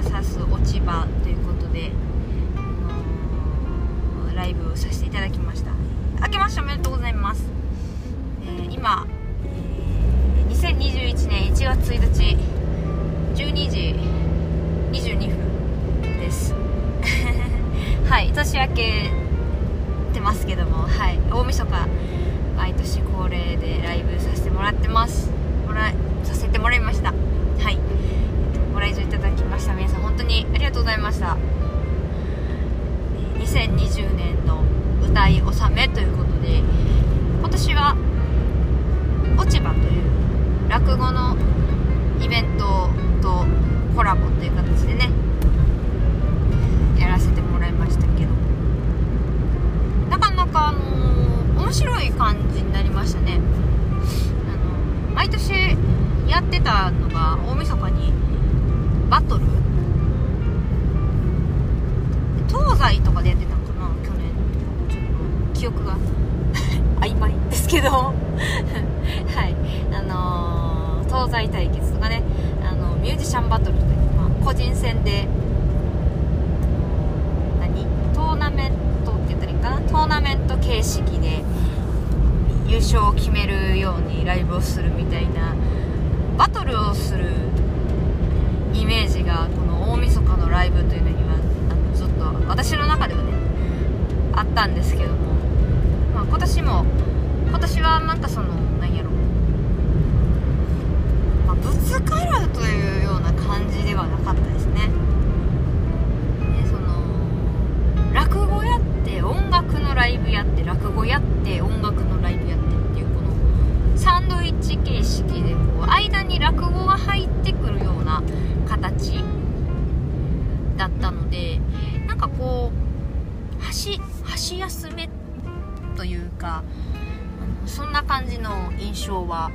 VS 落ち葉ということで、あのーライブをさせていただきました。明けましておめでとうございます、えー今、えー2021年1月1日12時22分です はい年明けてますけどもはい大晦日毎年恒例でライブさせてもらってますもらさせてもらいましたはい、来場いただきました皆さん本当にありがとうございました。2020年の歌い納めということで今年は落ち葉という落語のイベントとコラボという形で記憶が。曖昧ですけど。はい。あのー東西対決とかね。あのミュージシャンバトルとか、まあ、個人戦で何？トーナメントって言ったらいいかな？トーナメント形式で優勝を決めるようにライブをするみたいなバトルをするイメージがこの大晦日のライブというのにはあのちょっと私の中ではねあったんですけども、まあ、今年も今年はまたその何やろ。まあ、ぶつかるというような感じではなかったですね。でその落語やって音楽のライブやって落語やって音楽のライブやってっていうこのサンドイッチ形式でこう間に落語が入ってくるような形だったのでなんかこう箸箸休めというかそんな感じの印象は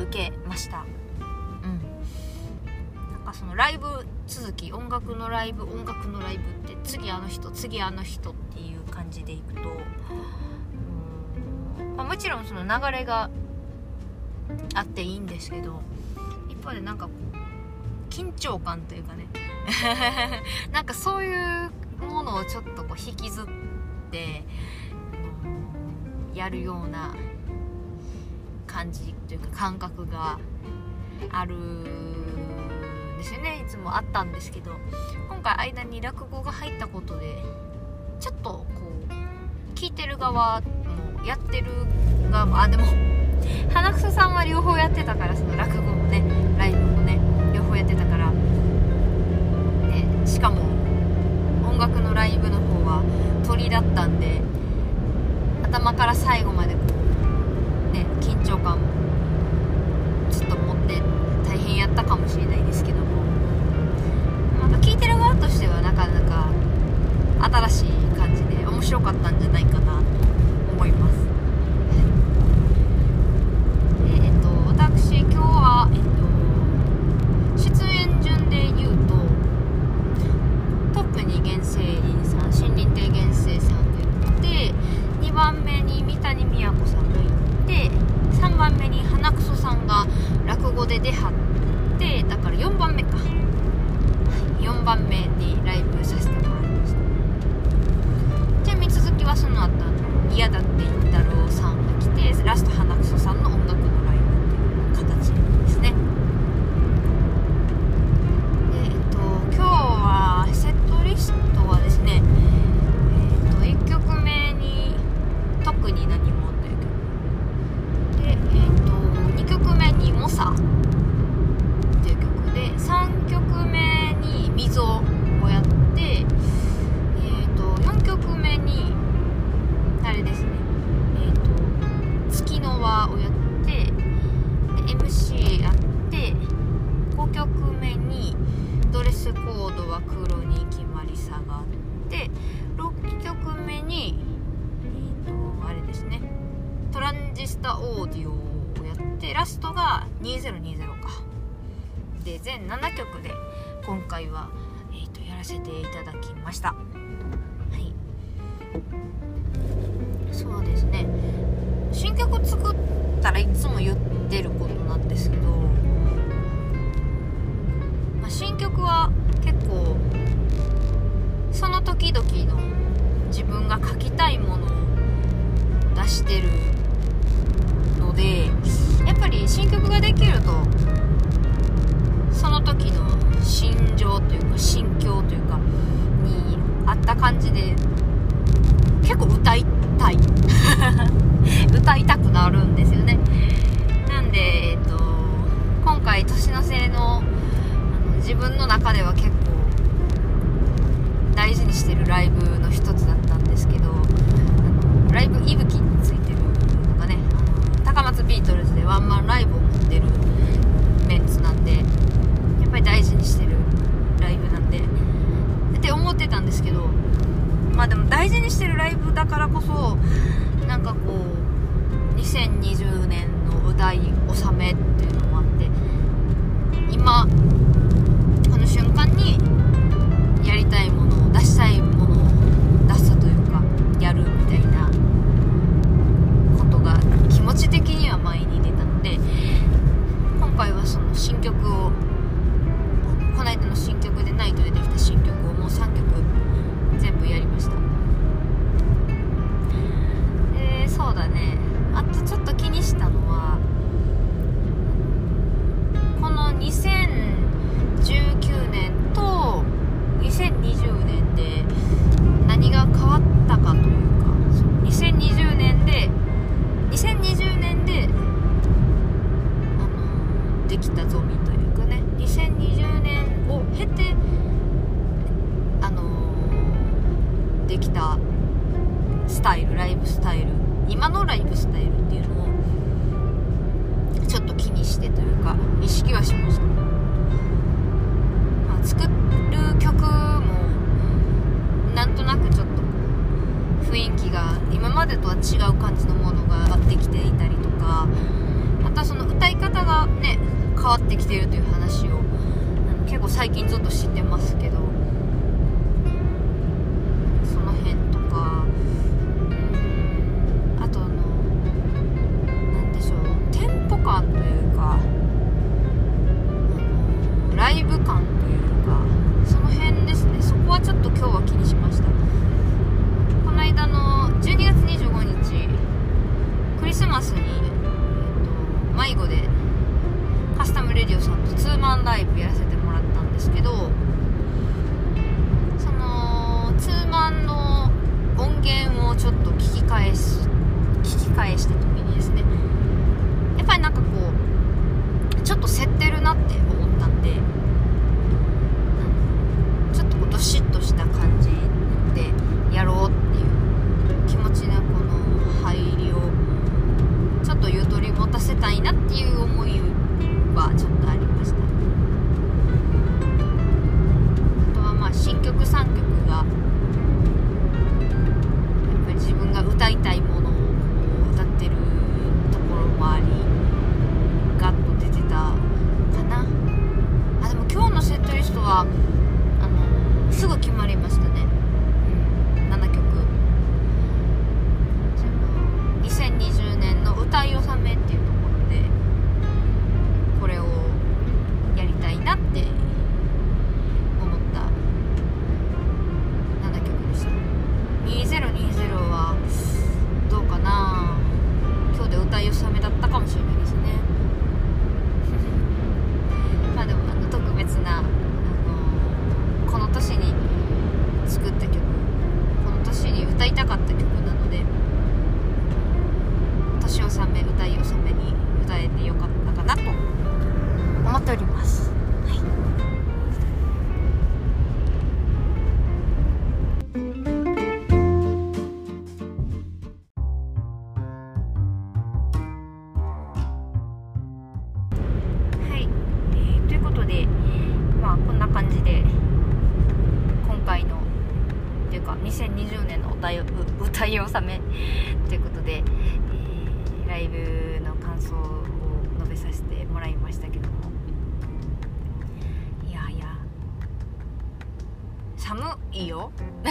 受けました。うん。なんかそのライブ続き音楽のライブ音楽のライブって次あの人次あの人っていう感じでいくと、まあ、もちろんその流れがあっていいんですけど一方でなんか緊張感というかね。なんかそういうものをちょっとこう引きずってやるような感じというか感覚があるんですよね。いつもあったんですけど今回間に落語が入ったことでちょっとこう聞いてる側もやってる側もあでも 花草さんは両方やってたからその落語もねライブもね両方やってたからでしかも音楽のライブの方は鳥だったんで頭から最後までこうね緊張感ちょっと持って大変やったかもしれないですけども。なんか聞いてる側としてはなかなか新しい感じで面白かったんじゃないかなとスタオーディオをやってラストが2020か。で全7曲で今回は、えーと、やらせていただきました。はい。そうですね。新曲作ったらいつも言ってることなんですけど、まあ、新曲は結構その時々の自分が書きたいものを出してるるとその時の心情というか心境というかにあった感じで結構歌いたい。歌いたくなるんですよね。なんで、えっと、今回年の瀬の自分の中では結構大事にしてるライブの一つだったんですけどライブ息吹についてるのがね高松ビートルズでワンマンライブを持ってるメンツなんでやっぱり大事にしてるライブなんでって思ってたんですけどまあでも大事にしてるライブだからこそなんかこう2020年の歌い納めっていうのもあって今対痛かったけど。2020年の歌い納めということで、えー、ライブの感想を述べさせてもらいましたけども。いやいや。寒いよ。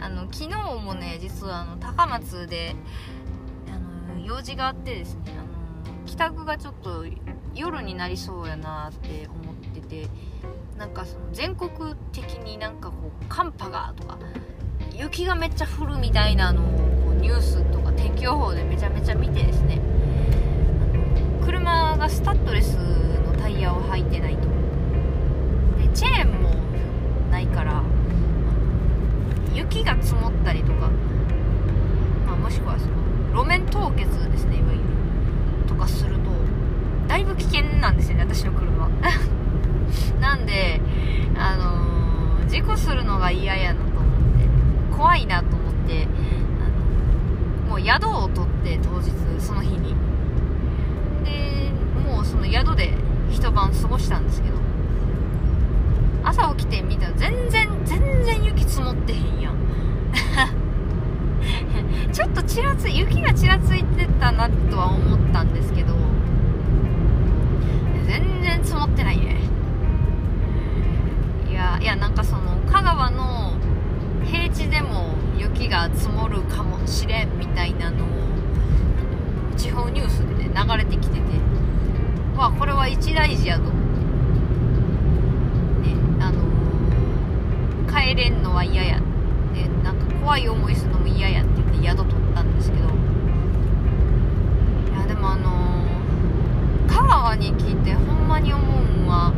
あの昨日もね実はあの高松であの用事があってですねあの帰宅がちょっと夜になりそうやなって思っててなんかその全国的になんかこう寒波がとか雪がめっちゃ降るみたいなのをこうニュースとか天気予報でめちゃめちゃ見てですね。車がスタッドレスのタイヤを履いてないと。でチェーンもないから雪が積もったりとか、まあ、もしくはその路面凍結ですねいわゆる。とかするとだいぶ危険なんですよね私の車。なんであのー、事故するのが嫌やなと思って怖いなと思ってあのもう宿を取って当日その日に。でもうその宿で一晩過ごしたんですけど朝起きてみたら全然全然雪積もってへんやん。ちょっとちらつ雪がちらついてたなとは思ったんですけど全然積もってないね。いやなんかその香川の平地でも雪が積もるかもしれんみたいなのを地方ニュースでね流れてきててわこれは一大事やと思ってねあの帰れんのは嫌やでなんか怖い思いするのも嫌やって言って宿取ったんですけどいやでもあの香川に来てほんまに思うんは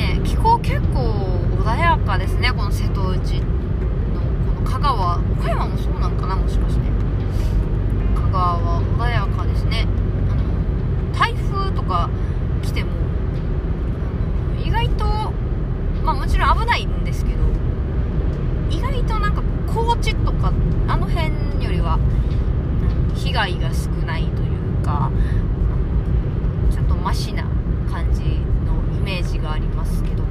ね気候結構穏やかですねこの瀬戸内のこの香川。岡山もそうなんかなもしかして。香川は穏やかですね。あの台風とか来ても意外とまあもちろん危ないんですけど意外となんか高知とかあの辺よりは被害が少ないというかちょっとマシな感じメージがありますけども。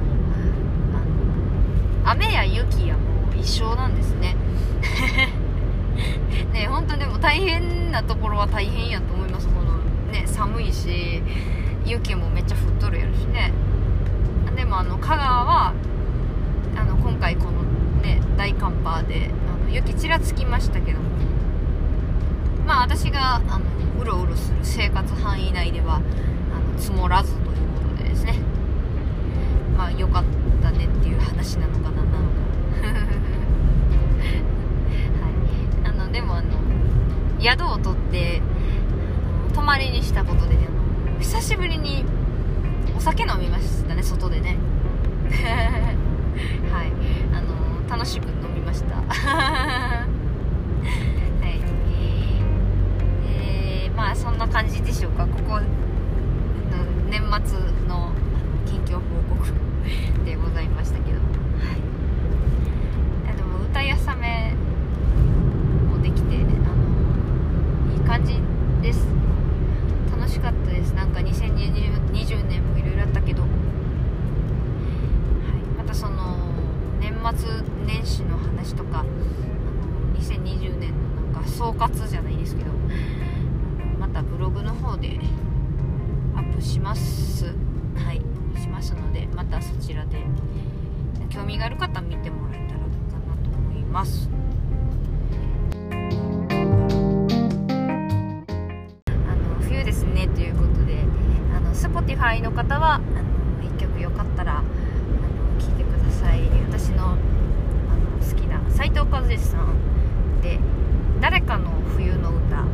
雨や雪やもう一緒なんですね。ね本当でも大変なところは大変やと思います。このね寒いし雪もめっちゃ降っとるやるしね。でもあの香川はあの今回このね大寒波であの雪ちらつきましたけども。まあ私があのうろうろする生活範囲内ではあの積もらずということでですね。まあ良かったねっていう話なのかな。なのかはい。あのでもあの宿を取って泊まりにしたことで、ね、あの久しぶりにお酒飲みましたね外でね。はい。あの楽しく飲みました。はい。えー、まあそんな感じでしょうか。ここ年末の近況報告。でございましたけどちらで。興味がある方見てもらえたらかなと思います。あの冬ですねということであの Spotify の方はあの1曲よかったらあの聴いてください。私のあの好きな斉藤和義さんで「誰かの冬の歌」